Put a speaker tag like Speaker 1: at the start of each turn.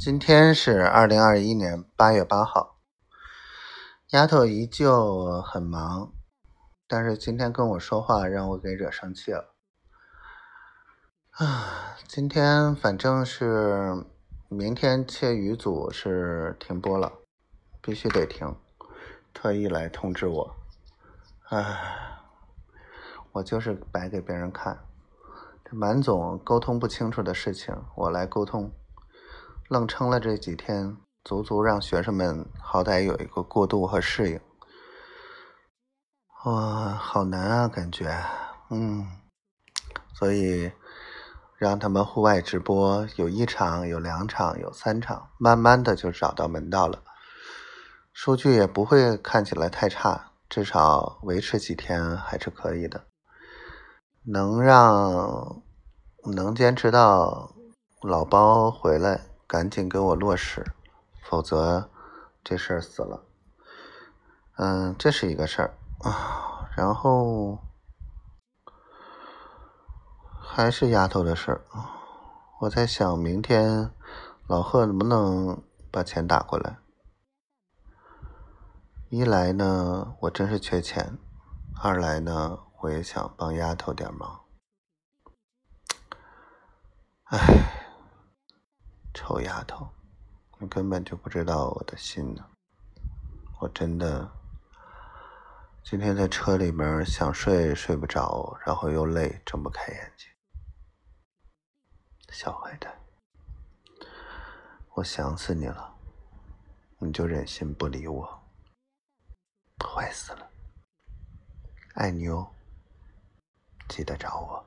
Speaker 1: 今天是二零二一年八月八号，丫头依旧很忙，但是今天跟我说话让我给惹生气了。啊，今天反正是明天切鱼组是停播了，必须得停，特意来通知我。唉，我就是摆给别人看。这满总沟通不清楚的事情，我来沟通，愣撑了这几天，足足让学生们好歹有一个过渡和适应。哇，好难啊，感觉，嗯，所以让他们户外直播，有一场，有两场，有三场，慢慢的就找到门道了，数据也不会看起来太差，至少维持几天还是可以的。能让能坚持到老包回来，赶紧给我落实，否则这事儿死了。嗯，这是一个事儿啊。然后还是丫头的事儿，我在想，明天老贺能不能把钱打过来？一来呢，我真是缺钱；二来呢。我也想帮丫头点忙，唉，臭丫头，你根本就不知道我的心呢。我真的今天在车里面想睡睡不着，然后又累睁不开眼睛。小坏蛋，我想死你了，你就忍心不理我？坏死了，爱你哦。记得找我。